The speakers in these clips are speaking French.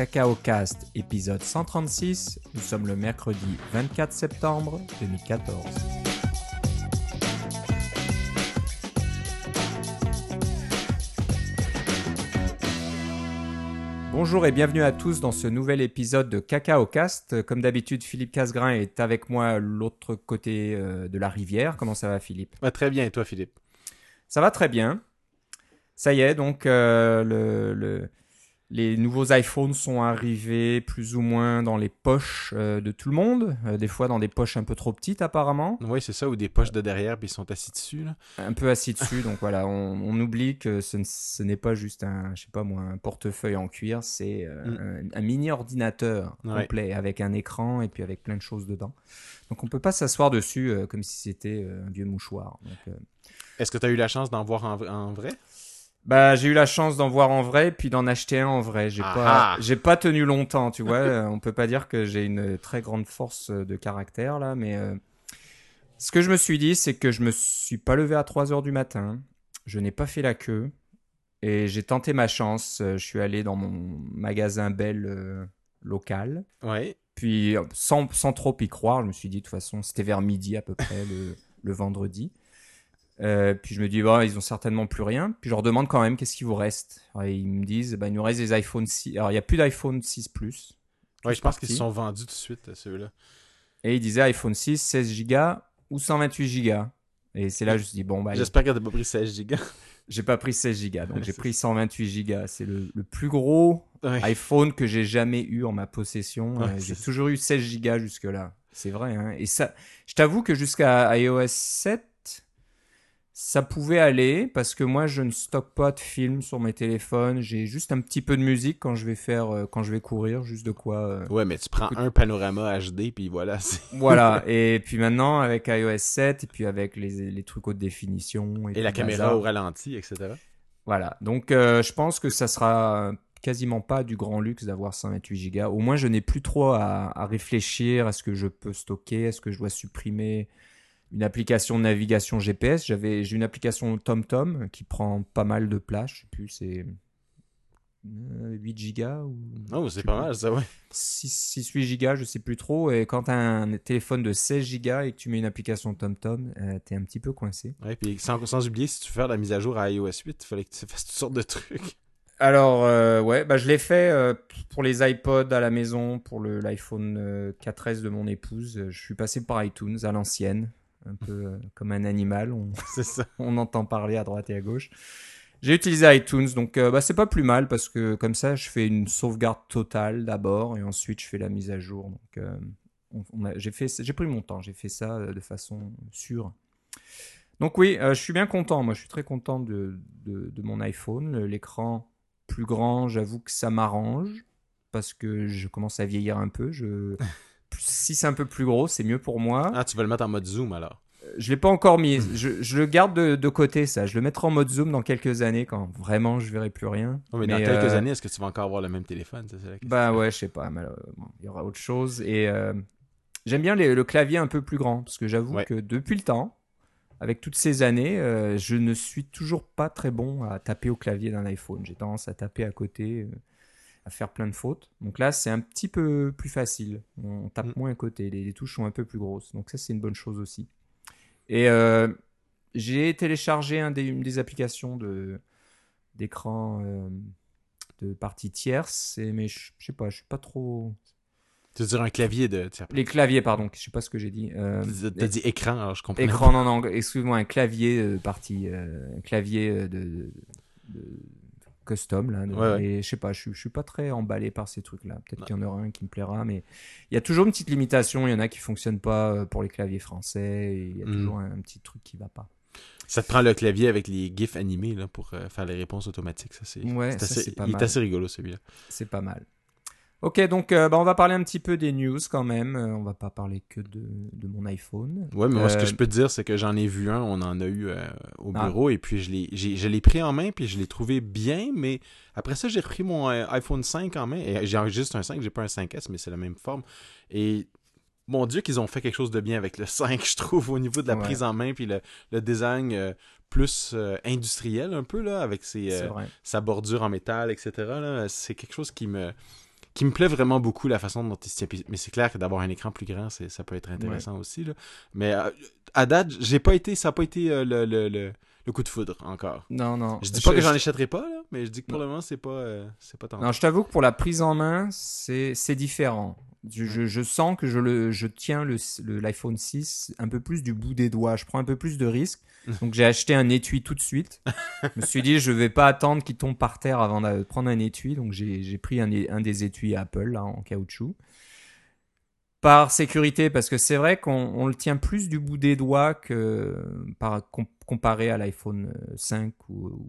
Cacao Cast, épisode 136. Nous sommes le mercredi 24 septembre 2014. Bonjour et bienvenue à tous dans ce nouvel épisode de Cacao Cast. Comme d'habitude, Philippe Casgrain est avec moi l'autre côté euh, de la rivière. Comment ça va, Philippe? Bah, Très bien, et toi, Philippe? Ça va très bien. Ça y est, donc euh, le, le- les nouveaux iPhones sont arrivés plus ou moins dans les poches euh, de tout le monde, euh, des fois dans des poches un peu trop petites apparemment, Oui, c'est ça, ou des poches de derrière, puis ils sont assis dessus. Là. un peu assis dessus. donc voilà, on, on oublie que ce, n'est pas juste un, je sais pas moi, un portefeuille en cuir, c'est euh, un, un mini ordinateur Ouais. complet avec un écran et puis avec plein de choses dedans. Donc on peut pas s'asseoir dessus comme si c'était un vieux mouchoir. Est-ce que tu as eu la chance d'en voir en, en vrai? Bah, j'ai eu la chance d'en voir en vrai, puis d'en acheter un en vrai. J'ai pas, ah. j'ai pas tenu longtemps, tu vois. Euh, On peut pas dire que j'ai une très grande force de caractère là, mais euh, ce que je me suis dit, c'est que je me suis pas levé à 3 heures du matin. Je n'ai pas fait la queue et j'ai tenté ma chance. Euh, Je suis allé dans mon magasin Bell euh, local. Puis, euh, sans, sans trop y croire, je me suis dit, de toute façon, c'était vers midi à peu près le, le vendredi. Euh, puis je me dis, bah, ils ont certainement plus rien. Puis je leur demande quand même, qu'est-ce qu'il vous reste? Alors, Ils me disent, bah, il nous reste des iPhone 6. Alors, il n'y a plus d'iPhone 6 Plus. Ouais, je pense qu'ils se sont vendus tout de suite, euh, ceux-là. Et ils disaient iPhone 6, 16 Go ou 128 Go. Et c'est là que je me suis dit, bon, bah, J'espère que t'as pas pris 16 gigas. j'ai pas pris 16 Go. Donc, j'ai pris 128 Go. C'est le, le plus gros Ouais. iPhone que j'ai jamais eu en ma possession. Ouais, Euh, j'ai toujours eu 16 Go jusque-là. C'est vrai. Hein. Et ça, je t'avoue que jusqu'à iOS 7, ça pouvait aller parce que moi, je ne stocke pas de films sur mes téléphones. J'ai juste un petit peu de musique quand je vais faire, euh, quand je vais courir, juste de quoi. euh, Ouais, mais tu prends Écoute- un panorama HD, puis voilà. Voilà. et puis maintenant, avec iOS 7 et puis avec les, les trucs haute définition et, Et la caméra bazar. au ralenti, etc. Voilà, donc euh, je pense que ça sera quasiment pas du grand luxe d'avoir 128 Go. Au moins, je n'ai plus trop à, à réfléchir à ce que je peux stocker, est-ce que je dois supprimer une application de navigation GPS. J'avais, j'ai une application TomTom qui prend pas mal de place. Je sais plus, c'est euh, 8 Go ou Oh, c'est pas mal, ça, ouais. 6-8 Go, je sais plus trop. Et quand tu as un téléphone de 16 Go et que tu mets une application TomTom, euh, t'es un petit peu coincé. Ouais, puis sans, sans oublier, si tu veux faire la mise à jour à iOS 8, il fallait que tu fasses toutes sortes de trucs. Alors, euh, ouais, bah, je l'ai fait euh, pour les iPods à la maison, pour l'iPhone euh, 4S de mon épouse. Euh, Je suis passé par iTunes à l'ancienne, un peu euh, comme un animal. On, ça. on entend parler à droite et à gauche. J'ai utilisé iTunes, donc euh, bah, c'est pas plus mal parce que comme ça, je fais une sauvegarde totale d'abord et ensuite je fais la mise à jour. Donc, euh, on- on a- j'ai fait, j'ai pris mon temps, j'ai fait ça de façon sûre. Donc oui, euh, je suis bien content. Moi, je suis très content de, de, de mon iPhone. L'écran plus grand, j'avoue que ça m'arrange parce que je commence à vieillir un peu. Je... Si c'est un peu plus gros, c'est mieux pour moi. Ah, tu vas le mettre en mode zoom, alors. Je l'ai pas encore mis. Je, je le garde de, de côté, ça. Je le mettrai en mode zoom dans quelques années quand vraiment je verrai plus rien. Oh, mais, dans quelques euh, années, est-ce que tu vas encore avoir le même téléphone? Ça, la. Bah ouais, je sais pas. Il y aura autre chose. Et euh, j'aime bien les- le clavier un peu plus grand parce que j'avoue Ouais. que depuis le temps, avec toutes ces années, euh, je ne suis toujours pas très bon à taper au clavier d'un iPhone. J'ai tendance à taper à côté, euh, à faire plein de fautes. Donc là, c'est un petit peu plus facile. On tape Mm. moins à côté. Les, les touches sont un peu plus grosses. Donc ça, c'est une bonne chose aussi. Et euh, j'ai téléchargé un des, une des applications de d'écran euh, de partie tierce, et- mais je je sais pas, je suis pas trop. Tu veux dire un clavier de. Les claviers, pardon, je sais pas ce que j'ai dit. Euh, T'as dit écran, alors je comprends. écran, non, non, excuse-moi, un clavier euh, partie, un clavier de, de custom là. de- Ouais, ouais. Et je sais pas, je, je suis pas très emballé par ces trucs-là. Peut-être qu'il y en aura un qui me plaira, mais il y a toujours une petite limitation. Il y en a qui fonctionnent pas euh, pour les claviers français. Il y a Mhm. toujours un, un petit truc qui va pas. Ça te prend le clavier avec les gifs animés là, pour euh, faire les réponses automatiques. Ça, c'est, Ouais, assez- pas il mal. est assez rigolo celui-là. C'est pas mal. Ok, donc euh, bah, on va parler un petit peu des news quand même. Euh, on va pas parler que de, de mon iPhone. Ouais, mais moi, ce Euh, que je peux te dire, c'est que j'en ai vu un, on en a eu euh, au Ah. bureau, et puis je l'ai, j'ai- je l'ai pris en main, puis je l'ai trouvé bien, mais après ça, j'ai repris mon euh, iPhone 5 en main, et j'ai juste un 5, j'ai pas un 5S, mais c'est la même forme. Et mon Dieu, qu'ils ont fait quelque chose de bien avec le 5, je trouve, au niveau de la Ouais. prise en main, puis le, le design euh, plus euh, industriel un peu, là, avec ses, euh, sa bordure en métal, etc. C'est quelque chose qui me qui me plaît vraiment beaucoup la façon dont il se tient. Mais c'est clair que d'avoir un écran plus grand, ça peut être intéressant aussi. Là. Mais euh, à date, j'ai pas été, ça n'a pas été euh, le, le, le, coup de foudre encore. Non, non. Je dis pas que j'en achèterai pas, là, mais je dis que pour le moment, c'est pas, c'est pas tant. Non, je t'avoue que pour la prise en main, c'est différent. Je, je, sens que je, le, je tiens l'iPhone 6 un peu plus du bout des doigts. Je prends un peu plus de risques. Donc j'ai acheté un étui tout de suite. je me suis dit, je vais pas attendre qu'il tombe par terre avant de prendre un étui. Donc j'ai pris un, un, des étuis Apple là, en caoutchouc. Par sécurité, parce que c'est vrai qu'on le tient plus du bout des doigts que par, comparé à l'iPhone 5 ou,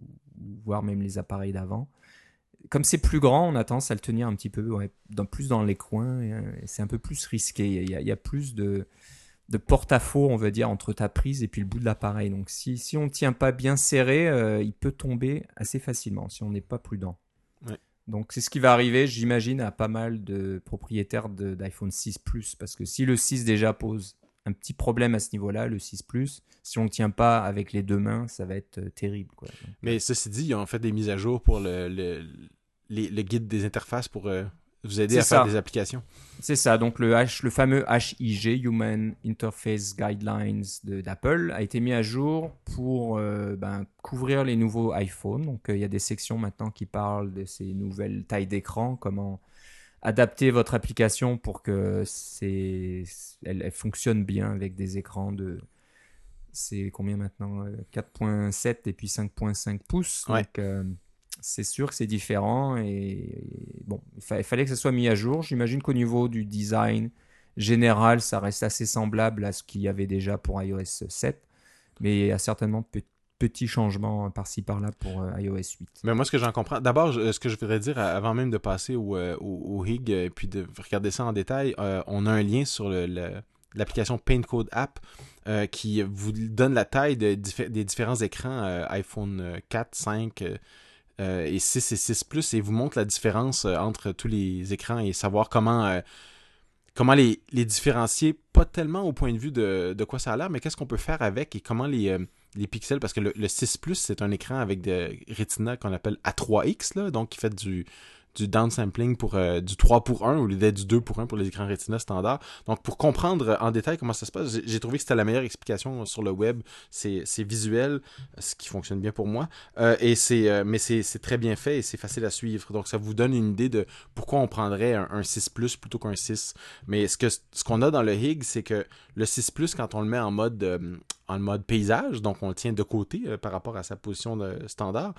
voire même les appareils d'avant comme c'est plus grand, on a tendance à le tenir un petit peu dans, plus dans les coins. Et, c'est un peu plus risqué. Il y a, il y a plus de, de porte-à-faux, on va dire, entre ta prise et puis le bout de l'appareil. Donc si, si on ne tient pas bien serré, euh, il peut tomber assez facilement si on n'est pas prudent. Donc c'est ce qui va arriver, j'imagine, à pas mal de propriétaires d'iPhone 6 Plus. Parce que si le 6 déjà pose un petit problème à ce niveau-là, le 6 Plus, si on ne tient pas avec les deux mains, ça va être euh, terrible. Mais ceci dit, ils ont fait des mises à jour pour le, le, guide des interfaces pour euh, vous aider à faire des applications. C'est ça. Donc le, H, le fameux HIG, Human Interface Guidelines d'Apple, a été mis à jour pour euh, ben, couvrir les nouveaux iPhones. Donc euh, il y a des sections maintenant qui parlent de ces nouvelles tailles d'écran, comment adapter votre application pour que c'est elle, fonctionne bien avec des écrans de c'est combien maintenant 4.7 et puis 5.5 pouces. Donc c'est sûr que c'est différent et, bon, il, fallait que ça soit mis à jour. J'imagine qu'au niveau du design général, ça reste assez semblable à ce qu'il y avait déjà pour iOS 7, mais il y a certainement de petits changements par-ci par-là pour euh, iOS 8. Mais moi, ce que j'en comprends, d'abord, ce que je voudrais dire avant même de passer au, euh, au, HIG et puis de regarder ça en détail, euh, on a un lien sur l'application Paintcode App qui vous donne la taille des différents écrans iPhone 4, 5, euh, et 6 et 6 Plus et vous montre la différence euh, entre tous les écrans et savoir comment, euh, comment les, différencier, pas tellement au point de vue de, de quoi ça a l'air, mais qu'est-ce qu'on peut faire avec et comment les, les pixels, parce que le, le 6 Plus, c'est un écran avec des Retina qu'on appelle A3X, là, donc qui fait du, du downsampling pour euh, du 3 pour 1 au lieu du 2 pour 1 pour les écrans Retina standard. Donc pour comprendre en détail comment ça se passe, j'ai trouvé que c'était la meilleure explication sur le web. C'est visuel, ce qui fonctionne bien pour moi. Euh, euh, mais c'est très bien fait et c'est facile à suivre. Donc ça vous donne une idée de pourquoi on prendrait un, 6 Plus plutôt qu'un 6. Mais ce qu'on a dans le Hig, c'est que le 6 Plus, quand on le met en mode en mode paysage, donc on le tient de côté par rapport à sa position de standard,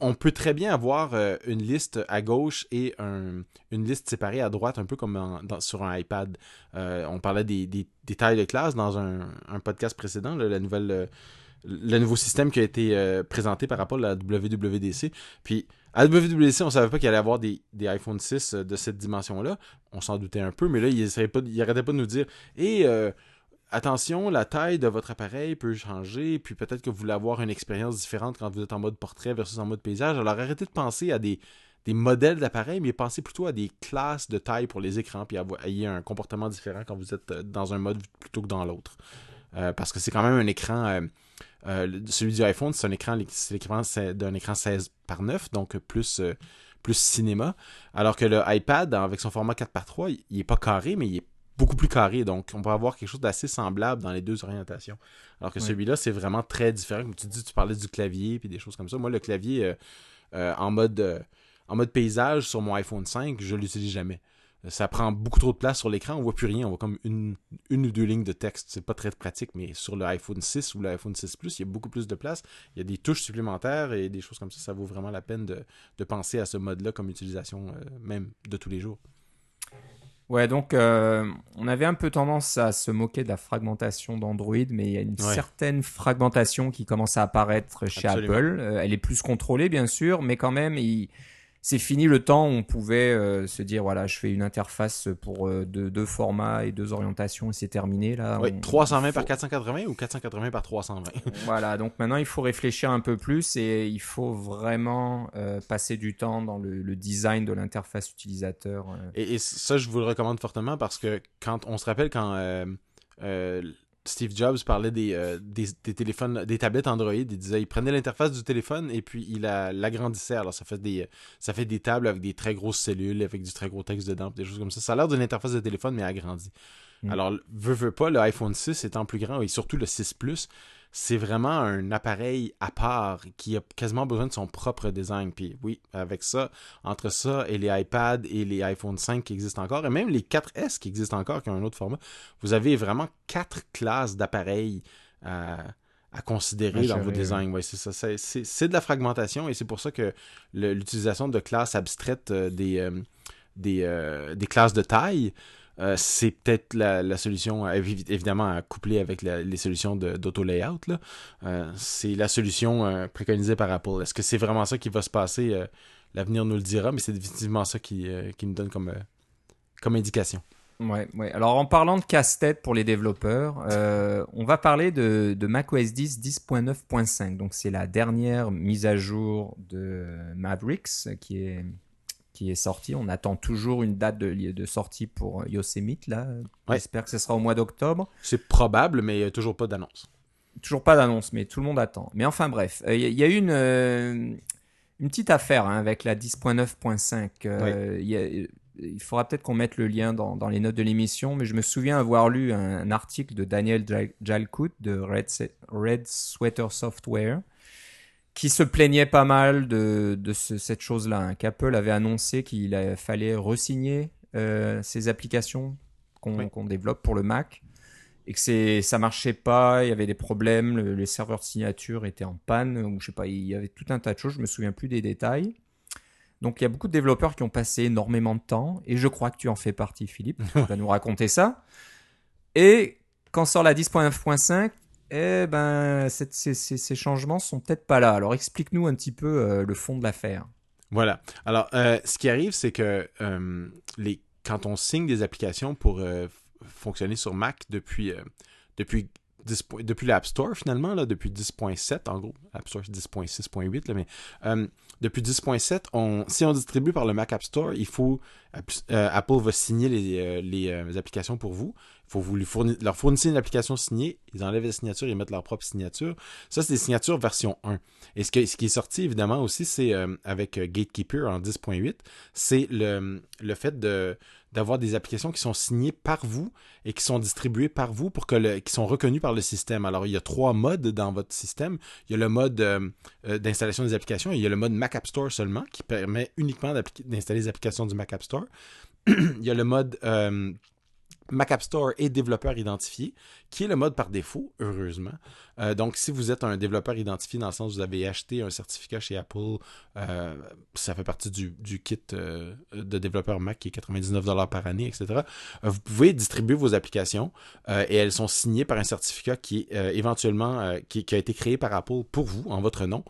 on peut très bien avoir une liste à gauche et une liste séparée à droite, un peu comme sur un iPad. Euh, on parlait des, des, tailles de classe dans un, podcast précédent, la nouvelle, euh, le nouveau système qui a été euh, présenté par rapport à la WWDC. Puis à la WWDC, on savait pas qu'il allait avoir des, des iPhone 6 de cette dimension-là. On s'en doutait un peu, mais là, il n'arrêtait pas, de nous dire Et attention, la taille de votre appareil peut changer, puis peut-être que vous voulez avoir une expérience différente quand vous êtes en mode portrait versus en mode paysage. Alors arrêtez de penser à des, modèles d'appareils, mais pensez plutôt à des classes de taille pour les écrans, puis ayez un comportement différent quand vous êtes euh, dans un mode plutôt que dans l'autre. Euh, parce que c'est quand même un écran, euh, celui du iPhone, c'est un écran, c'est d'un écran 16 par 9, donc plus, plus cinéma. Alors que le iPad, avec son format 4 par 3, il n'est pas carré, mais il est beaucoup plus carré. Donc, on va avoir quelque chose d'assez semblable dans les deux orientations. Alors que celui-là, c'est vraiment très différent. Comme tu dis, tu parlais du clavier puis des choses comme ça. Moi, le clavier en mode en mode paysage sur mon iPhone 5, je l'utilise jamais. Ça prend beaucoup trop de place sur l'écran, on voit plus rien, on voit comme une, une ou deux lignes de texte. C'est pas très pratique, mais sur l'iPhone 6 ou l'iPhone 6 Plus, il y a beaucoup plus de place. Il y a des touches supplémentaires et des choses comme ça. Ça vaut vraiment la peine de, de penser à ce mode-là comme utilisation euh, même de tous les jours. Ouais, donc euh, on avait un peu tendance à se moquer de la fragmentation d'Android, mais il y a une certaine fragmentation qui commence à apparaître chez Apple. Euh, elle est plus contrôlée, bien sûr, mais quand même, il c'est fini le temps où on pouvait euh, se dire voilà, je fais une interface pour euh, deux, formats et deux orientations et c'est terminé là. Oui, 320 par 480 ou 480 par 320. voilà, donc maintenant il faut réfléchir un peu plus et il faut vraiment euh, passer du temps dans le, design de l'interface utilisateur. Et, et, ça, je vous le recommande fortement parce que quand on se rappelle quand Steve Jobs parlait des, des, téléphones, des tablettes Android. Il disait, il prenait l'interface du téléphone et puis il l'agrandissait. Alors ça fait des, ça fait des tables avec des très grosses cellules, avec du très gros texte dedans, des choses comme ça. Ça a l'air d'une interface de téléphone mais agrandie. Mm. Alors, veut, veut pas, le iPhone 6 étant plus grand et surtout le 6 Plus, c'est vraiment un appareil à part qui a quasiment besoin de son propre design. Puis oui, avec ça, entre ça et les iPads et les iPhone 5 qui existent encore, et même les 4S qui existent encore, qui ont un autre format, vous avez vraiment quatre classes d'appareils à, considérer dans vos designs. Ouais, c'est ça. C'est de la fragmentation et c'est pour ça que l'utilisation de classes abstraites euh, des, euh, des, euh, des classes de taille euh, c'est peut-être la, solution, euh, évidemment, à coupler avec les solutions d'auto-layout. Euh, c'est la solution préconisée par Apple. Est-ce que c'est vraiment ça qui va se passer L'avenir nous le dira, mais c'est définitivement ça qui, qui nous donne comme, comme indication. Ouais, ouais. Alors en parlant de casse-tête pour les développeurs, on va parler de, de macOS 10 10.9.5. Donc c'est la dernière mise à jour de Mavericks qui est qui est sorti. On attend toujours une date de, de sortie pour Yosemite, là. J'espère que ce sera au mois d'octobre. C'est probable, mais toujours pas d'annonce. Toujours pas d'annonce, mais tout le monde attend. Mais enfin, bref, il y, a eu une, euh, une petite affaire hein, avec la 10.9.5. Euh, il faudra peut-être qu'on mette le lien dans, dans les notes de l'émission, mais je me souviens avoir lu un, article de Daniel Jalkut de Red, Red Sweater Software qui se plaignait pas mal de, de cette chose-là. Hein, Qu'Apple avait annoncé qu'il fallait resigner euh, ces applications qu'on développe pour le Mac et que ça marchait pas, il y avait des problèmes, les serveurs de signature étaient en panne, ou je sais pas, il y avait tout un tas de choses, je me souviens plus des détails. Donc il y a beaucoup de développeurs qui ont passé énormément de temps, et je crois que tu en fais partie, Philippe. Tu vas nous raconter ça. Et quand sort la 10.9.5, eh ben, ces, ces, changements sont peut-être pas là. Alors explique-nous un petit peu euh, le fond de l'affaire. Voilà. Alors, euh, ce qui arrive, c'est que euh, les, quand on signe des applications pour fonctionner sur Mac depuis, depuis depuis l'App Store finalement, là, depuis 10.7 en gros, App Store 10.6.8, mais depuis 10.7, si on distribue par le Mac App Store, il faut Apple va signer les, applications pour vous faut vous leur fournir une application signée, ils enlèvent la signature, ils mettent leur propre signature. Ça, c'est des signatures version 1. Et ce, ce qui est sorti, évidemment, aussi, c'est euh, avec euh, Gatekeeper en 10.8, c'est le, le fait de d'avoir des applications qui sont signées par vous et qui sont distribuées par vous pour que qui sont reconnues par le système. Alors, il y a trois modes dans votre système. Il y a le mode euh, d'installation des applications et il y a le mode Mac App Store seulement qui permet uniquement d'installer les applications du Mac App Store. il y a le mode Mac App Store et développeur identifié, qui est le mode par défaut, heureusement. Euh, donc, si vous êtes un développeur identifié, dans le sens où vous avez acheté un certificat chez Apple, euh, ça fait partie du, kit euh, de développeur Mac qui est 99$ par année, etc. vous pouvez distribuer vos applications et elles sont signées par un certificat qui est éventuellement qui, a été créé par Apple pour vous, en votre nom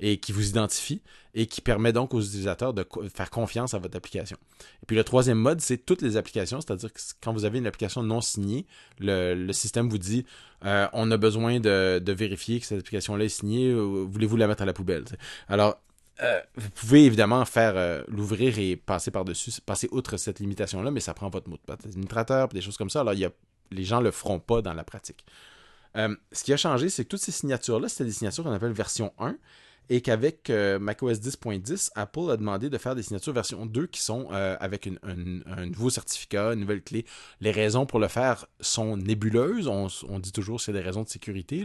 et qui vous identifie et qui permet donc aux utilisateurs de faire confiance à votre application. Et puis le troisième mode, c'est toutes les applications, c'est-à-dire que quand vous avez une application non signée, le, système vous dit euh, on a besoin de, vérifier que cette application-là est signée, voulez-vous la mettre à la poubelle. Alors, euh, vous pouvez évidemment faire euh, l'ouvrir et passer par-dessus, passer outre cette limitation-là, mais ça prend votre mot de passe administrateur, des choses comme ça. Alors, y a, les gens le feront pas dans la pratique. ce qui a changé, c'est que toutes ces signatures-là, c'était des signatures qu'on appelle version 1 et qu'avec euh, macOS 10.10, Apple a demandé de faire des signatures version 2 qui sont euh, avec un nouveau certificat, une nouvelle clé. Les raisons pour le faire sont nébuleuses. On, dit toujours que c'est des raisons de sécurité.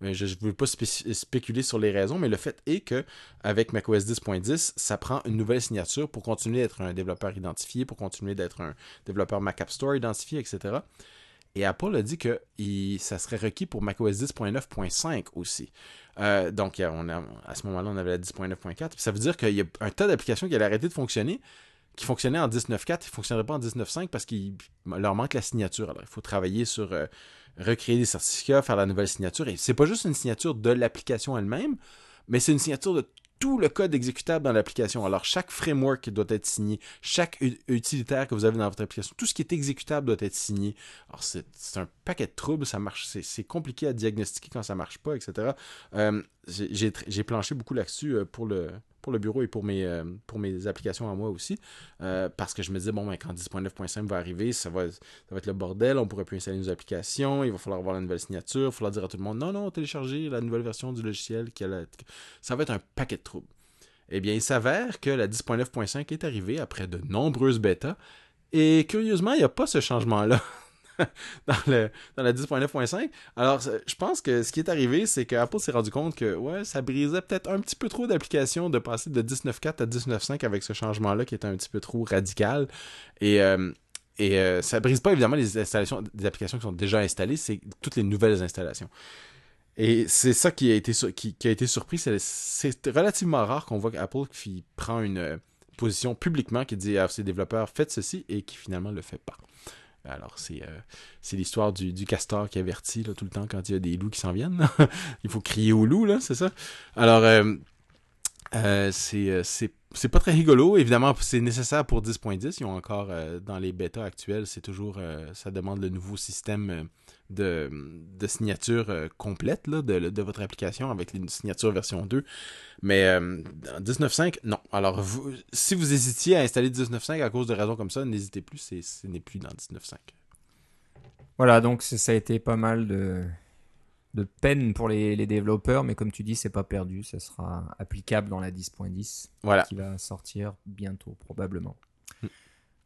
Je ne veux pas spéculer sur les raisons, mais le fait est que avec macOS 10.10, ça prend une nouvelle signature pour continuer d'être un développeur identifié, pour continuer d'être un développeur Mac App Store identifié, etc. Et Apple a dit que ça serait requis pour macOS 10.9.5 aussi. Euh, donc, on à ce moment-là, on avait la 10.9.4. Ça veut dire qu'il y a un tas d'applications qui allaient arrêter de fonctionner, qui fonctionnaient en 19.4, qui ne fonctionneraient pas en 19.5 parce qu'il leur manque la signature. Alors, il faut travailler sur euh, recréer des certificats, faire la nouvelle signature. Et c'est pas juste une signature de l'application elle-même, mais c'est une signature de tout le code exécutable dans l'application. Alors, chaque framework doit être signé, chaque utilitaire que vous avez dans votre application, tout ce qui est exécutable doit être signé. Alors, c'est un paquet de troubles, ça marche, c'est compliqué à diagnostiquer quand ça marche pas, etc. Euh, j'ai planché beaucoup là-dessus euh, pour le, pour le bureau et pour mes, euh, pour mes applications à moi aussi. Euh, parce que je me disais, bon, ben, quand 10.9.5 va arriver, ça va, ça va être le bordel, on pourrait plus installer nos applications, il va falloir avoir la nouvelle signature, il va falloir dire à tout le monde, non, non, téléchargez la nouvelle version du logiciel. Ça va être un paquet de troubles. Eh bien, il s'avère que la 10.9.5 est arrivée après de nombreuses bêtas. Et curieusement, il n'y a pas ce changement-là. dans, la 10.9.5. Alors, je pense que ce qui est arrivé, c'est qu'Apple s'est rendu compte que ouais, ça brisait peut-être un petit peu trop d'applications de passer de 19.4 à 19.5 avec ce changement-là qui était un petit peu trop radical. Et, euh, et euh, ça brise pas évidemment les installations des applications qui sont déjà installées, c'est toutes les nouvelles installations. Et c'est ça qui a été, qui, a été surpris. C'est relativement rare qu'on voit qu'Apple qui prend une euh, position publiquement qui dit à ses développeurs faites ceci et qui finalement le fait pas. Alors, c'est euh, l'histoire du, du, castor qui avertit là, tout le temps quand il y a des loups qui s'en viennent. il faut crier aux loups, là, c'est ça? Alors, euh, euh, c'est pas très rigolo. Évidemment, c'est nécessaire pour 10.10. Ils ont encore, dans les bêtas actuels, c'est toujours, ça demande le nouveau système de, de signature complète là, de, de, votre application avec les signatures version 2. Mais euh, 19.5, non. Alors, vous, si vous hésitiez à installer 19.5 à cause de raisons comme ça, n'hésitez plus, ce n'est plus dans 19.5. Voilà, donc ça a été pas mal de, de peine pour les, développeurs, mais comme tu dis, c'est pas perdu, ça sera applicable dans la 10.10 voilà. qui va sortir bientôt, probablement. Mm.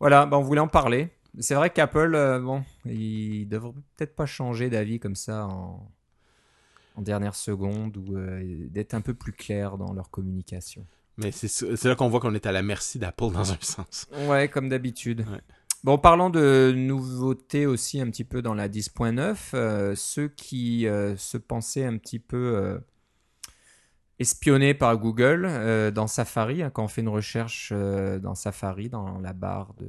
Voilà, ben on voulait en parler. C'est vrai qu'Apple, euh, bon, il devrait peut-être pas changer d'avis comme ça en, en dernière seconde ou euh, d'être un peu plus clair dans leur communication. Mais c'est là qu'on voit qu'on est à la merci d'Apple dans un sens. Ouais, comme d'habitude. Bon, parlant de nouveautés aussi un petit peu dans la 10.9, euh, ceux qui euh, se pensaient un petit peu espionnés par Google dans Safari, hein, quand on fait une recherche dans Safari, dans la barre de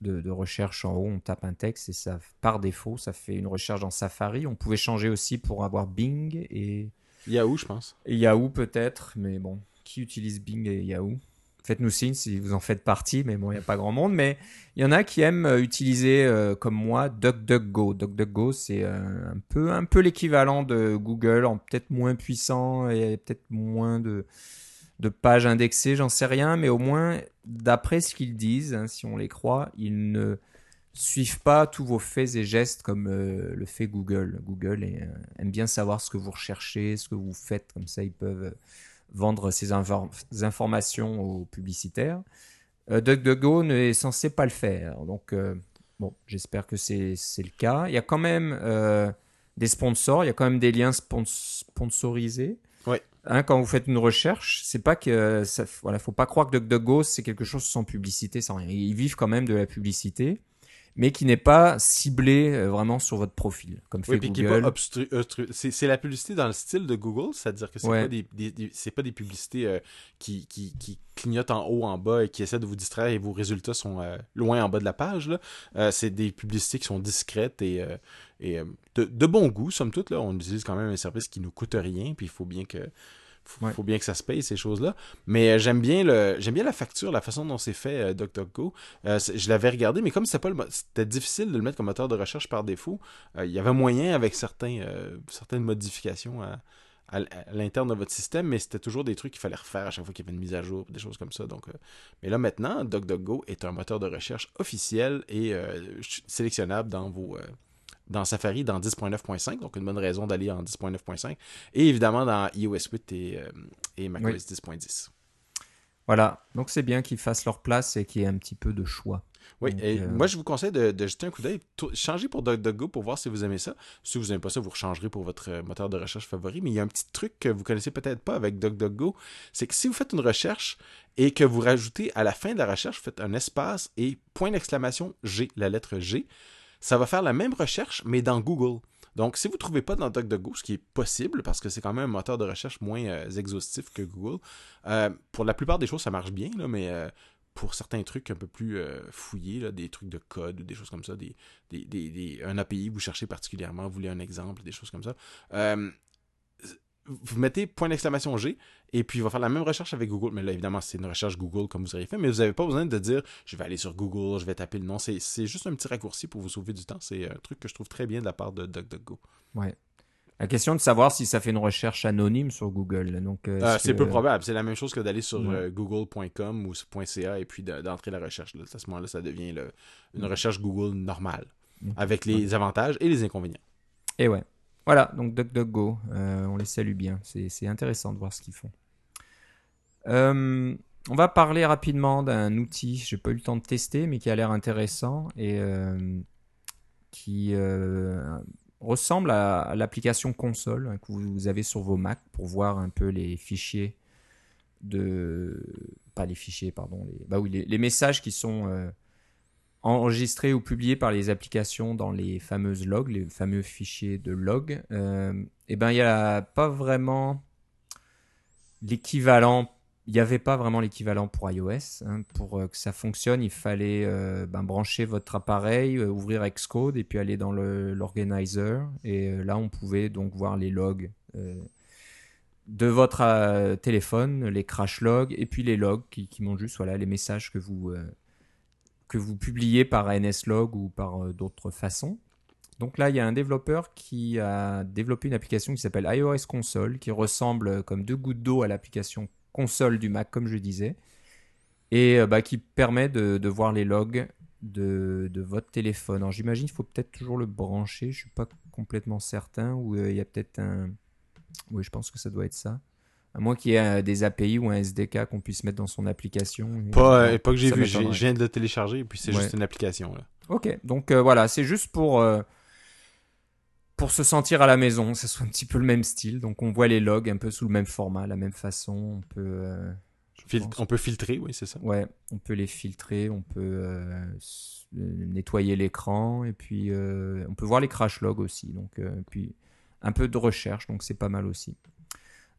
de, recherche en haut, on tape un texte et ça, par défaut, ça fait une recherche dans Safari. On pouvait changer aussi pour avoir Bing et Yahoo, je pense. Et Yahoo peut-être, mais bon, qui utilise Bing et Yahoo? Faites-nous signe si vous en faites partie, mais bon, il n'y a pas grand monde. Mais il y en a qui aiment euh, utiliser, euh, comme moi, DuckDuckGo. DuckDuckGo, c'est euh, un peu, un peu l'équivalent de Google, en peut-être moins puissant et peut-être moins de, de pages indexées, j'en sais rien, mais au moins, d'après ce qu'ils disent, hein, si on les croit, ils ne suivent pas tous vos faits et gestes comme le fait Google. Google aime bien savoir ce que vous recherchez, ce que vous faites, comme ça ils peuvent euh, vendre ces informations aux publicitaires. DuckDuckGo n'est censé pas le faire, donc bon, j'espère que c'est le cas. Il y a quand même des sponsors, il y a quand même des liens sponsorisés. Hein, quand vous faites une recherche, c'est pas que ça, voilà, faut pas croire que DuckDuckGo c'est quelque chose sans publicité, sans rien. Ils vivent quand même de la publicité, mais qui n'est pas ciblé euh, vraiment sur votre profil, comme fait Google. C'est la publicité dans le style de Google, c'est-à-dire que c'est pas des, pas des publicités euh, qui, qui, qui, clignotent en haut, en bas et qui essaient de vous distraire et vos résultats sont euh, loin en bas de la page. Là. c'est des publicités qui sont discrètes et et euh, de, bon goût, somme toute, là, on utilise quand même un service qui nous coûte rien, puis il faut bien que faut, bien que ça se paye ces choses-là. Mais euh, j'aime bien le j'aime bien la facture, la façon dont c'est fait euh, DuckDuckGo. je l'avais regardé, mais comme c'était pas c'était difficile de le mettre comme moteur de recherche par défaut, il y avait moyen avec certains certaines modifications à, l'interne de votre système, mais c'était toujours des trucs qu'il fallait refaire à chaque fois qu'il y avait une mise à jour, des choses comme ça. Donc, mais là maintenant, DuckDuckGo est un moteur de recherche officiel et sélectionnable dans vos dans Safari dans 10.9.5, donc une bonne raison d'aller en 10.9.5, et évidemment dans iOS 8 et, euh, et macOS 10.10. Voilà, donc c'est bien qu'ils fassent leur place et qu'il y ait un petit peu de choix. Oui, et euh, moi je vous conseille de, jeter un coup d'œil, changer pour DuckDuckGo pour voir si vous aimez ça. Si vous n'aimez pas ça, vous rechangerez pour votre euh, moteur de recherche favori. Mais il y a un petit truc que vous connaissez peut-être pas avec DuckDuckGo, c'est que si vous faites une recherche et que vous rajoutez à la fin de la recherche, vous faites un espace et point d'exclamation G, la lettre G, ça va faire la même recherche, mais dans Google. Donc, si vous ne trouvez pas dans DuckDuckGo, ce qui est possible, parce que c'est quand même un moteur de recherche moins euh, exhaustif que Google, euh, pour la plupart des choses, ça marche bien, mais euh, pour certains trucs un peu plus fouillés, des trucs de code ou des choses comme ça, des, des, un API, vous cherchez particulièrement, vous voulez un exemple, des choses comme ça, vous mettez point d'exclamation G, et puis il va faire la même recherche avec Google. Mais là, évidemment, c'est une recherche Google comme vous auriez fait, mais vous n'avez pas besoin de dire je vais aller sur Google, je vais taper le nom. C'est juste un petit raccourci pour vous sauver du temps. C'est un truc que je trouve très bien de la part de DuckDuckGo. Ouais. La question de savoir si ça fait une recherche anonyme sur Google. Donc, euh, Euh, c'est que- peu probable. C'est la même chose que d'aller sur Ouais. euh, google.com ou .ca et puis de- d'entrer la recherche. Là. À ce moment-là, ça devient le- une recherche Google normale, Mm. avec les avantages et les inconvénients. Et ouais. Voilà, donc DuckDuckGo, euh, on les salue bien. C'est intéressant de voir ce qu'ils font. Euh, on va parler rapidement d'un outil, j'ai pas eu le temps de tester, mais qui a l'air intéressant et euh, qui ressemble à, l'application console hein, que vous avez sur vos Mac pour voir un peu les fichiers de. Pas les fichiers, pardon. Les, bah les messages qui sont. Enregistrés ou publiés par les applications dans les fameuses logs, les fameux fichiers de log, euh, et ben il n'y a pas vraiment l'équivalent. Il avait pas vraiment l'équivalent pour iOS. hein. Pour euh, que ça fonctionne, il fallait euh, ben, brancher votre appareil, ouvrir Xcode et puis aller dans l'organizer. Et là, on pouvait donc voir les logs de votre téléphone, les crash logs et puis les logs qui, qui montrent juste les messages que vous, que vous publiez par NSLog ou par euh, d'autres façons. Donc là, il y a un développeur qui a développé une application qui s'appelle iOS Console, qui ressemble euh, comme deux gouttes d'eau à l'application console du Mac, comme je disais, et euh, bah, qui permet de, voir les logs de, de votre téléphone. Alors j'imagine qu'il faut peut-être toujours le brancher, je suis pas complètement certain, ou il y a peut-être un... Oui, je pense que ça doit être ça. À moins qu'il y ait euh, des API ou un SDK qu'on puisse mettre dans son application. Pas, euh, pas que j'ai ça vu, je viens de le télécharger et puis c'est Ouais. juste une application. Là. Ok, donc euh, voilà, c'est juste pour, euh, pour se sentir à la maison, que ce soit un petit peu le même style. Donc on voit les logs un peu sous le même format, la même façon. On peut, je Fil- pense- on peut filtrer, oui, c'est ça. ouais, on peut les filtrer, on peut nettoyer l'écran et puis on peut voir les crash logs aussi. Donc puis un peu de recherche, donc c'est pas mal aussi.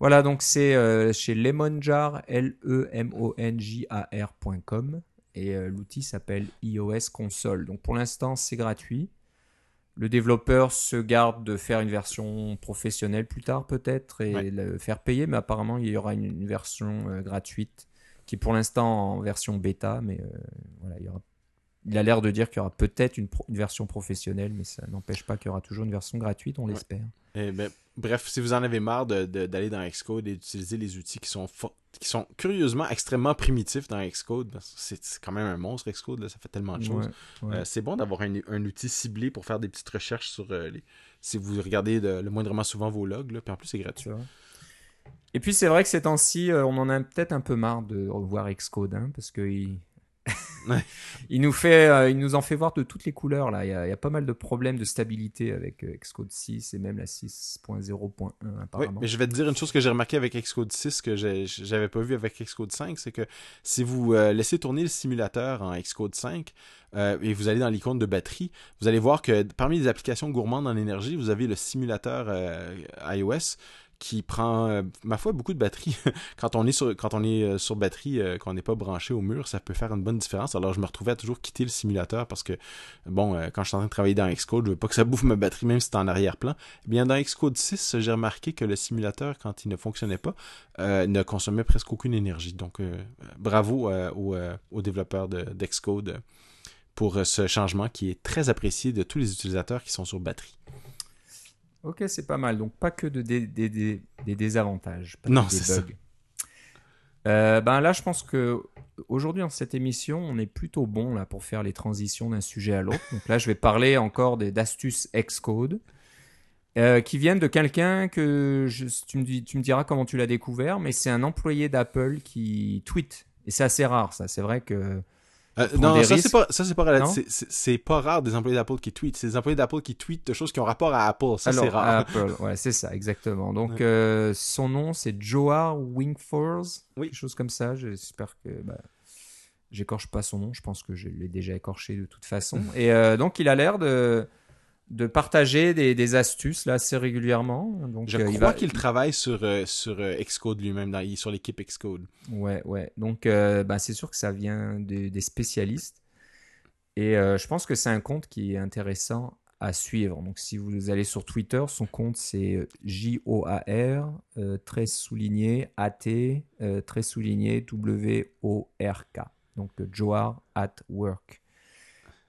Voilà, donc c'est euh, chez Lemonjar, L-E-M-O-N-J-A-R.com et euh, l'outil s'appelle iOS Console. Donc pour l'instant, c'est gratuit. Le développeur se garde de faire une version professionnelle plus tard peut-être et Ouais. le faire payer, mais apparemment il y aura une, une version euh, gratuite qui est pour l'instant en version bêta, mais voilà, il y aura. Il a l'air de dire qu'il y aura peut-être une, version professionnelle, mais ça n'empêche pas qu'il y aura toujours une version gratuite, on Ouais. l'espère. Eh ben, bref, si vous en avez marre de- de- d'aller dans Xcode et d'utiliser les outils qui sont, fo- qui sont curieusement extrêmement primitifs dans Xcode, c'est quand même un monstre Xcode, là, ça fait tellement de choses. Ouais, ouais. Euh, c'est bon d'avoir un, un outil ciblé pour faire des petites recherches sur euh, les. Si vous regardez de- le moindrement souvent vos logs, là, puis en plus c'est gratuit. Et puis c'est vrai que ces temps-ci, euh, on en a peut-être un peu marre de revoir Xcode, hein, parce que il... Il nous fait, euh, il nous en fait voir de toutes les couleurs là. Il y a, il y a pas mal de problèmes de stabilité avec euh, Xcode 6 et même la 6.0.1 Oui, apparemment. mais je vais te dire une chose que j'ai remarqué avec Xcode 6 que j'avais pas vu avec Xcode 5, c'est que si vous euh, laissez tourner le simulateur en Xcode 5 euh, et vous allez dans l'icône de batterie, vous allez voir que parmi les applications gourmandes en énergie, vous avez le simulateur iOS qui prend, euh, ma foi, beaucoup de batterie. quand on est sur, quand on euh, batterie, euh, qu'on n'est pas branché au mur, ça peut faire une bonne différence. Alors, je me retrouvais à toujours quitter le simulateur parce que, bon, quand je suis en train de travailler dans Xcode, je veux pas que ça bouffe ma batterie, même si c'est en arrière-plan. Eh bien, dans Xcode 6, j'ai remarqué que le simulateur, quand il ne fonctionnait pas, ne consommait presque aucune énergie. Donc, bravo aux, aux développeurs de- d'Xcode pour ce changement qui est très apprécié de tous les utilisateurs qui sont sur batterie. Ok, c'est pas mal. Donc pas que de dé- dé- dé- des désavantages, pas Non, des c'est ça. Euh, ben là, je pense que aujourd'hui dans cette émission, on est plutôt bon là pour faire les transitions d'un sujet à l'autre. Donc là, je vais parler encore des- d'astuces Xcode. euh, qui viennent de quelqu'un que je- tu, me dis- tu me diras comment tu l'as découvert, mais c'est un employé d'Apple qui tweet. Et c'est assez rare, ça. C'est vrai que. Euh, non, ça c'est pas, ça c'est pas relatif. Non? C'est- pas rare des employés d'Apple qui tweetent. C'est des employés d'Apple qui tweetent de choses qui ont rapport à Apple. Ça c'est rare. à Apple, ouais, c'est ça, exactement. Donc, Ouais. euh, son nom, c'est Joar Wingfors, Oui. quelque chose comme ça. J'espère que bah, j'écorche pas son nom. Je pense que je l'ai déjà écorché de toute façon. Et euh, donc, il a l'air de, de partager des, des astuces là assez régulièrement. Donc, Je euh, crois va- qu'il travaille sur, euh, sur euh, Xcode lui-même, sur l'équipe Xcode. Ouais, ouais. Donc, euh, bah, c'est sûr que ça vient des, des spécialistes. Et euh, je pense que c'est un compte qui est intéressant à suivre. Donc, si vous allez sur Twitter, son compte c'est J-O-A-R, très souligné, A-T, très souligné, W-O-R-K. Donc, Joar at Work.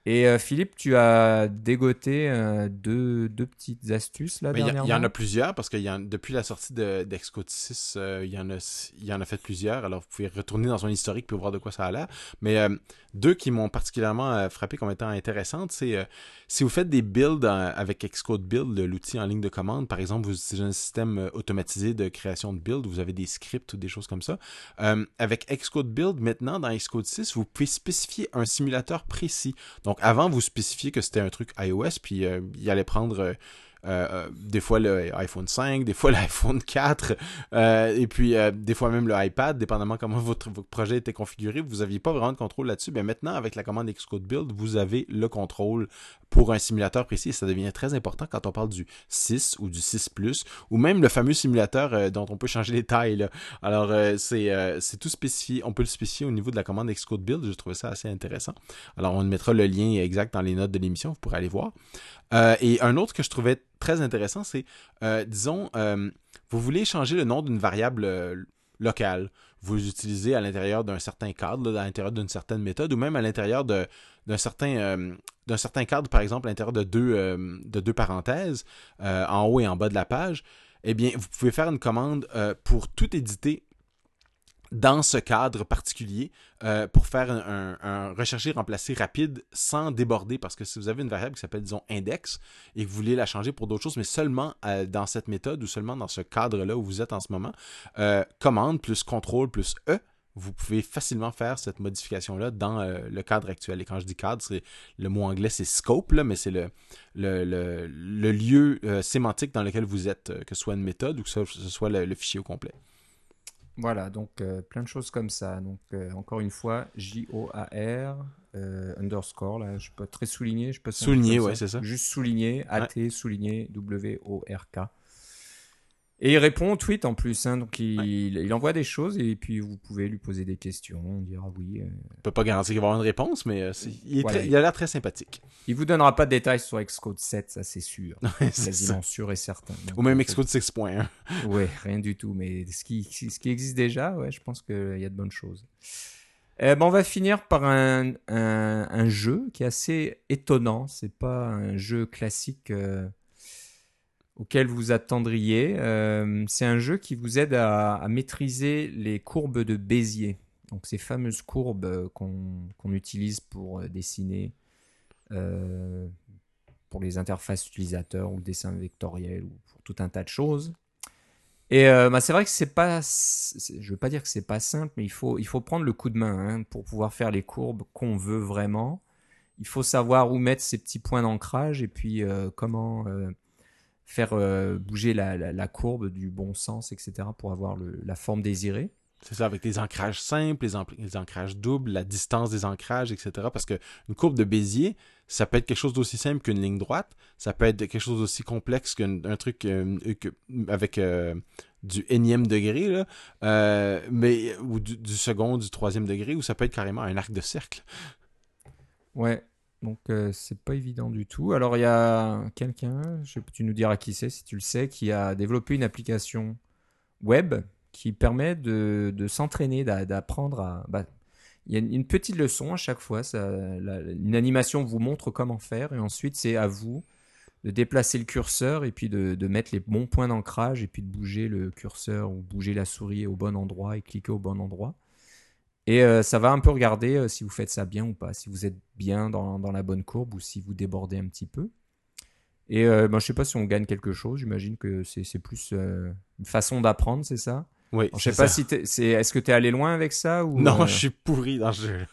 Et euh, Philippe, tu as dégoté euh, deux, deux petites astuces là Mais Il y, en a plusieurs parce que il y en- depuis la sortie de- d'Excode 6, euh, il, y en a, il y en a fait plusieurs. Alors vous pouvez retourner dans son historique pour voir de quoi ça a l'air. Mais euh, deux qui m'ont particulièrement euh, frappé comme étant intéressantes, c'est euh, si vous faites des builds euh, avec Xcode Build, l'outil en ligne de commande, par exemple, vous utilisez un système euh, automatisé de création de build, vous avez des scripts ou des choses comme ça. Euh, avec Xcode Build, maintenant, dans Xcode 6, vous pouvez spécifier un simulateur précis. Donc avant, vous spécifiez que c'était un truc iOS, puis euh, il allait prendre euh, euh, des fois le iPhone 5, des fois l'iPhone 4, euh, et puis des fois même le iPad, dépendamment comment votre, votre projet était configuré, vous n'aviez pas vraiment de contrôle là-dessus. Mais maintenant, avec la commande Xcode Build, vous avez le contrôle pour un simulateur précis. Ça devient très important quand on parle du 6 ou du 6 Plus, ou même le fameux simulateur euh, dont on peut changer les tailles. Alors, euh, c'est euh, c'est tout spécifié. On peut le spécifier au niveau de la commande Xcode Build. Je trouvais ça assez intéressant. Alors, on mettra le lien exact dans les notes de l'émission. Vous pourrez aller voir. Et un autre que je trouvais très intéressant, c'est, disons, vous voulez changer le nom d'une variable locale. Vous l'utilisez à l'intérieur d'un certain cadre, à l'intérieur d'une certaine méthode, ou même à l'intérieur de- d'un certain, euh, d'un certain cadre, par exemple, à l'intérieur de deux, euh, parenthèses, euh, en haut et en bas de la page. Eh bien, vous pouvez faire une commande pour tout éditer dans ce cadre particulier euh, pour faire un, rechercher remplacer rapide sans déborder parce que si vous avez une variable qui s'appelle disons index et que vous voulez la changer pour d'autres choses mais seulement euh, dans cette méthode ou seulement dans ce cadre là où vous êtes en ce moment euh, commande plus contrôle plus e. Vous pouvez facilement faire cette modification là dans euh, le cadre actuel. Et quand je dis cadre c'est le mot anglais c'est scope là mais c'est le, lieu sémantique dans lequel vous êtes que ce soit une méthode ou que ce, ce soit le fichier au complet Voilà, donc euh, plein de choses comme ça. Donc euh, encore une fois, J-O-A-R euh, underscore, là, je peux très souligner. Je peux Souligner, ouais, c'est ça. Juste souligner, A-T, souligner, W-O-R-K. Et il répond au tweet en plus, hein, donc il, il envoie des choses et puis vous pouvez lui poser des questions, on dira oui. euh. Je peux pas garantir qu'il va avoir une réponse, mais euh, il, est Voilà. très- il a l'air très sympathique. Il vous donnera pas de détails sur Xcode 7, ça c'est sûr, C'est ça. quasiment sûr et certain. Donc, Ou même euh, Xcode 6.1. Ouais, rien du tout. Mais ce qui, ce qui existe déjà, ouais, je pense qu'il y a de bonnes choses. Euh, ben, on va finir par un, un, un jeu qui est assez étonnant. C'est pas un jeu classique euh, auquel vous attendriez. Euh, c'est un jeu qui vous aide à, maîtriser les courbes de Bézier. Donc ces fameuses courbes euh, qu'on utilise pour euh, dessiner, pour les interfaces utilisateurs ou le dessin vectoriel ou pour tout un tas de choses. Et bah, c'est vrai que c'est pas, je veux pas dire que c'est pas simple, mais il faut, il faut prendre le coup de main hein, pour pouvoir faire les courbes qu'on veut vraiment. Il faut savoir où mettre ces petits points d'ancrage et puis comment faire euh, bouger la, la- la courbe du bon sens, etc. pour avoir le- la forme désirée. C'est ça, avec les ancrages simples, les, ancrages doubles, la distance des ancrages, etc. Parce que une courbe de Bézier, ça peut être quelque chose d'aussi simple qu'une ligne droite. Ça peut être quelque chose d'aussi complexe qu'un un truc euh, que- avec euh, du énième degré, là, euh, mais, ou du, du second, du troisième degré, ou ça peut être carrément un arc de cercle. Ouais, donc euh, c'est pas évident du tout. Alors il y a quelqu'un, tu nous diras qui c'est si tu le sais, qui a développé une application web qui permet de, s'entraîner, d'a- d'apprendre à... bah, il y a une petite leçon à chaque fois, une animation vous montre comment faire et ensuite c'est à vous de déplacer le curseur et puis de mettre les bons points d'ancrage et puis de bouger le curseur ou bouger la souris au bon endroit et cliquer au bon endroit. Et euh, ça va un peu regarder euh, si vous faites ça bien ou pas, si vous êtes bien dans, dans la bonne courbe ou si vous débordez un petit peu. Et euh, ben, je sais pas si on gagne quelque chose, j'imagine que c'est plus euh, une façon d'apprendre, c'est ça? Oui, Alors, Je sais pas ça. si c'est est-ce que tu es allé loin avec ça ou Non, je suis pourri dans ce jeu.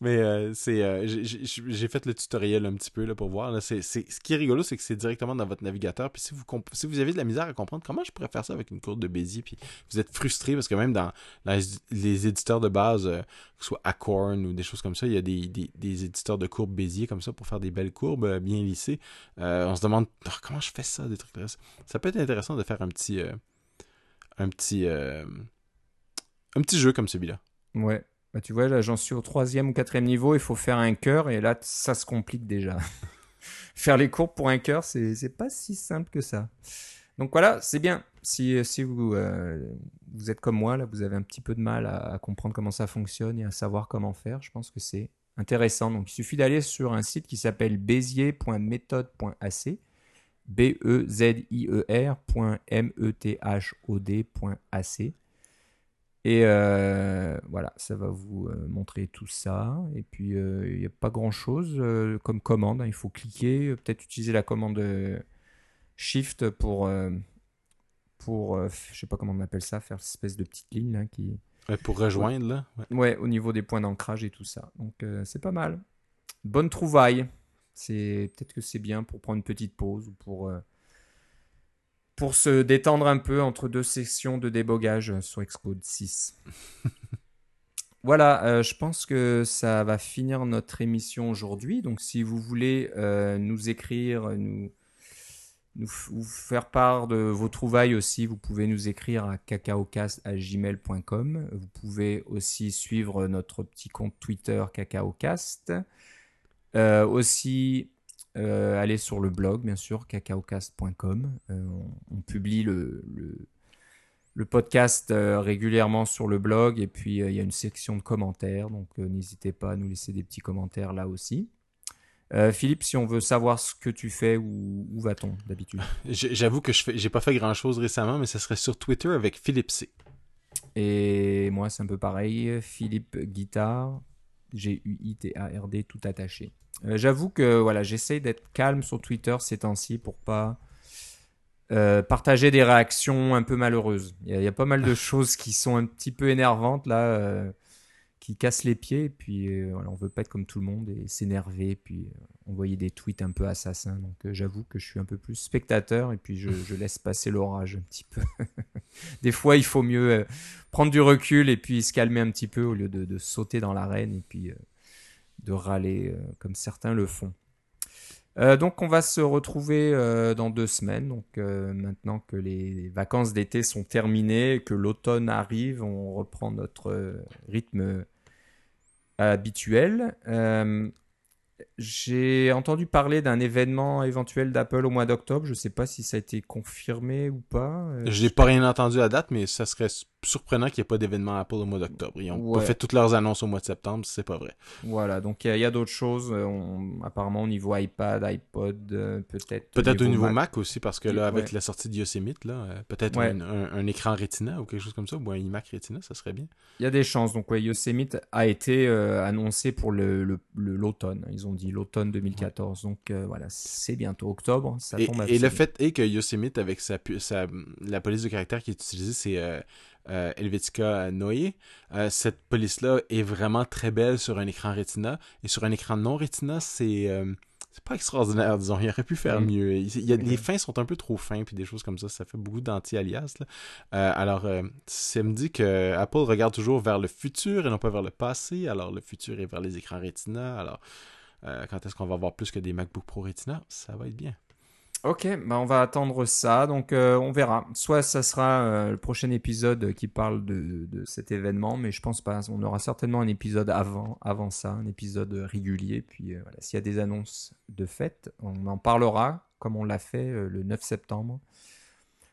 Mais euh, c'est, euh, j'ai- fait le tutoriel un petit peu là, pour voir. Ce qui est rigolo, c'est que c'est directement dans votre navigateur. Puis si vous, si vous avez de la misère à comprendre comment je pourrais faire ça avec une courbe de Bézier, puis vous êtes frustré parce que même dans, les, éditeurs de base, euh, que ce soit Acorn ou des choses comme ça, il y a des, éditeurs de courbes Bézier comme ça pour faire des belles courbes euh, bien lissées. On se demande Ah, comment je fais ça, des trucs comme ça? Ça peut être intéressant de faire un petit, un petit, un petit jeu comme celui-là. Ouais. Bah, tu vois, là, j'en suis au troisième ou quatrième niveau, il faut faire un cœur, et là, ça se complique déjà. faire les courbes pour un cœur, c'est pas si simple que ça. Donc voilà, c'est bien. Si, si vous, euh, vous êtes comme moi, là, vous avez un petit peu de mal à, comprendre comment ça fonctionne et à savoir comment faire, je pense que c'est intéressant. Donc il suffit d'aller sur un site qui s'appelle bézier.méthode.ac, B-E-Z-I-E-R.M-E-T-H-O-D.ac. Et euh, voilà, ça va vous euh, montrer tout ça. Et puis, euh, il n'y a pas grand-chose comme commande. hein. Il faut cliquer, peut-être utiliser la commande Shift pour, pour je sais pas comment on appelle ça, faire cette espèce de petite ligne là, qui... Ouais, pour rejoindre, là. ouais. Ouais, au niveau des points d'ancrage et tout ça. Donc, c'est pas mal. Bonne trouvaille. C'est peut-être que c'est bien pour prendre une petite pause ou pour pour se détendre un peu entre deux sessions de débogage sur Xcode 6. voilà, euh, je pense que ça va finir notre émission aujourd'hui. Donc si vous voulez euh, nous écrire, nous, nous, vous faire part de vos trouvailles aussi, vous pouvez nous écrire à cacaocast.gmail.com. Vous pouvez aussi suivre notre petit compte Twitter cacaocast. Euh, aussi euh, allez sur le blog, bien sûr, cacaocast.com. Euh, on, on, publie le, le, le podcast euh, régulièrement sur le blog et puis il y a une section de commentaires, donc n'hésitez pas à nous laisser des petits commentaires là aussi. Philippe, si on veut savoir ce que tu fais, où, où va-t-on d'habitude? J'avoue que je j'ai pas fait grand chose récemment, mais ça serait sur Twitter avec Philippe C. Et moi, c'est un peu pareil. Philippe Guitare, G-U-I-T-A-R-D, tout attaché. Euh, J'avoue que voilà, j'essaie d'être calme sur Twitter ces temps-ci pour pas euh, partager des réactions un peu malheureuses. Il y, y, a pas mal de choses qui sont un petit peu énervantes là, euh, qui cassent les pieds. Et puis voilà, on veut pas être comme tout le monde et s'énerver, puis envoyer des tweets un peu assassins. Donc j'avoue que je suis un peu plus spectateur et puis je, je laisse passer l'orage un petit peu. des fois, il faut mieux prendre du recul et puis se calmer un petit peu au lieu de, sauter dans l'arène et puis de râler euh, comme certains le font. Euh, donc on va se retrouver euh, dans deux semaines. Donc euh, maintenant que les vacances d'été sont terminées, que l'automne arrive, on reprend notre rythme habituel. J'ai entendu parler d'un événement éventuel d'Apple au mois d'octobre. Je ne sais pas si ça a été confirmé ou pas. Je n'ai pas rien entendu à date, mais ça serait surprenant qu'il n'y ait pas d'événement Apple au mois d'octobre. Ils n'ont ouais. pas fait toutes leurs annonces au mois de septembre, c'est pas vrai. Voilà, donc il y a, a d'autres choses. On, apparemment au niveau iPad, iPod, euh, peut-être. Peut-être au niveau, Mac. Mac. aussi, parce que là, avec ouais. la sortie de Yosemite, là, euh, peut-être ouais. un, un, un, écran Retina ou quelque chose comme ça, ou un iMac Retina, ça serait bien. Il y a des chances. Donc, Yosemite a été euh, annoncé pour l'automne. Le, le, Ils ont dit l'automne 2014. Donc, euh, voilà, c'est bientôt octobre. Ça et, tombe et le fait est que Yosemite, avec sa, sa, la police de caractère qui est utilisée, c'est euh, Helvetica Noé. Euh, cette police-là est vraiment très belle sur un écran Retina. Et sur un écran non Retina, c'est euh, c'est pas extraordinaire, disons. Il aurait pu faire mmh. mieux. Il y a, mmh. Les fins sont un peu trop fins, puis des choses comme ça. Ça fait beaucoup d'anti-alias. Euh, alors, euh, ça me dit que Apple regarde toujours vers le futur et non pas vers le passé. Alors, le futur est vers les écrans Retina. Alors, euh, quand est-ce qu'on va avoir plus que des MacBook Pro Retina? Ça va être bien. Ok, bah on va attendre ça, donc euh, on verra. Soit ça sera euh, le prochain épisode qui parle de, de, cet événement, mais je pense pas. On aura certainement un épisode avant, avant ça, un épisode régulier. Puis euh, voilà, s'il y a des annonces de fête, on en parlera, comme on l'a fait le 9 septembre.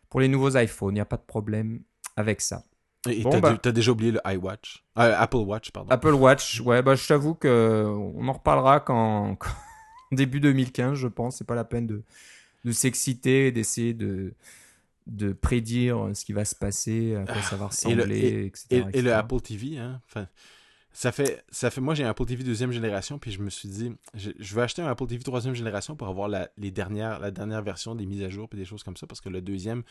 Pour les nouveaux iPhones, il n'y a pas de problème avec ça. Et bon, t'as bah, déjà oublié le iWatch, Apple Watch, pardon. Apple Watch, ouais, bah je t'avoue que on en reparlera quand, quand début 2015, je pense. C'est pas la peine de de s'exciter, d'essayer de, de prédire ce qui va se passer, à quoi ça va ressembler, et le, et, etc., et, etc. Et, le Apple TV, hein. Enfin, ça fait, ça fait, moi j'ai un Apple TV deuxième génération, puis je me suis dit, je, je vais acheter un Apple TV troisième génération pour avoir la, les dernières, la dernière version des mises à jour, puis des choses comme ça, parce que le deuxième,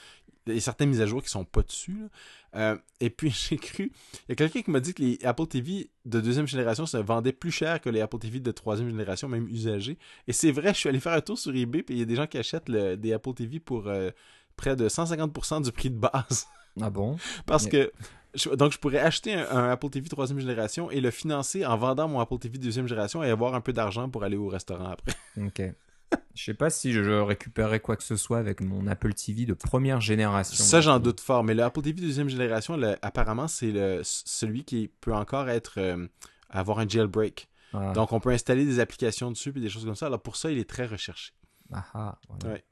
il y a certaines mises à jour qui sont pas dessus. Euh, et puis j'ai cru, il y a quelqu'un qui m'a dit que les Apple TV de deuxième génération se vendaient plus cher que les Apple TV de troisième génération, même usagés. Et c'est vrai, je suis allé faire un tour sur eBay, puis il y a des gens qui achètent le, des Apple TV pour euh, près de 150% du prix de base. Ah bon? Parce que je, donc, je pourrais acheter un, un, Apple TV troisième génération et le financer en vendant mon Apple TV deuxième génération et avoir un peu d'argent pour aller au restaurant après. Ok. Je sais pas si je récupérerais quoi que ce soit avec mon Apple TV de première génération. Ça, j'en doute fort. Mais le Apple TV deuxième génération, le, apparemment, c'est celui qui peut encore être euh, avoir un jailbreak. Ah. Donc, on peut installer des applications dessus et des choses comme ça. Alors, pour ça, il est très recherché. Ah, ah voilà. Ouais,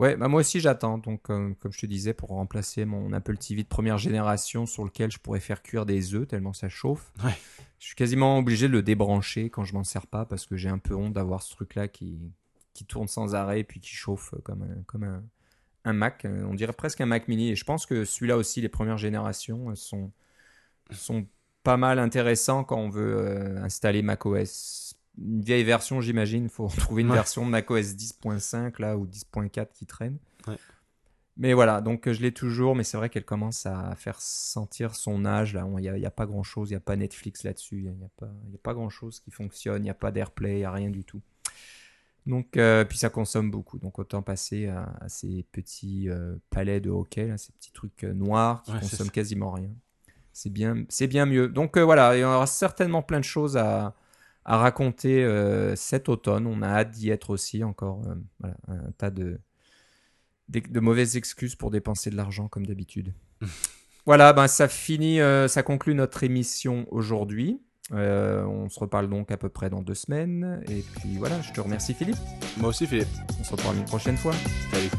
ouais. Bah moi aussi j'attends. Donc, euh, comme je te disais, pour remplacer mon Apple TV de première génération sur lequel je pourrais faire cuire des œufs tellement ça chauffe. Ouais. Je suis quasiment obligé de le débrancher quand je m'en sers pas parce que j'ai un peu honte d'avoir ce truc-là qui, qui tourne sans arrêt et puis qui chauffe comme un, comme un, un Mac. Euh, On dirait presque un Mac mini. Et je pense que celui-là aussi, les premières générations euh, sont, sont pas mal intéressants quand on veut euh, installer macOS. Une vieille version, j'imagine. Il faut trouver une Ouais. version de macOS 10.5 là ou 10.4 qui traîne. Ouais. Mais voilà, donc euh, je l'ai toujours, mais c'est vrai qu'elle commence à faire sentir son âge. Là, il n'y a, pas grand chose, il n'y a pas Netflix là-dessus, il n'y a, pas- y a pas grand chose qui fonctionne, il n'y a pas d'AirPlay, il n'y a rien du tout. Donc, euh, puis ça consomme beaucoup, donc autant passer à, à ces petits euh, palets de hockey, là, ces petits trucs euh, noirs qui Ouais, consomment quasiment rien. C'est bien, c'est bien mieux. Donc voilà, il y aura certainement plein de choses à, à raconter euh, cet automne. On a hâte d'y être aussi. Encore euh, voilà, un tas de, de, de mauvaises excuses pour dépenser de l'argent comme d'habitude. voilà, ben ça finit, euh, ça conclut notre émission aujourd'hui. On se reparle donc à peu près dans deux semaines. Et puis voilà, je te remercie Philippe. Moi aussi, Philippe. On se reparle une prochaine fois. Salut.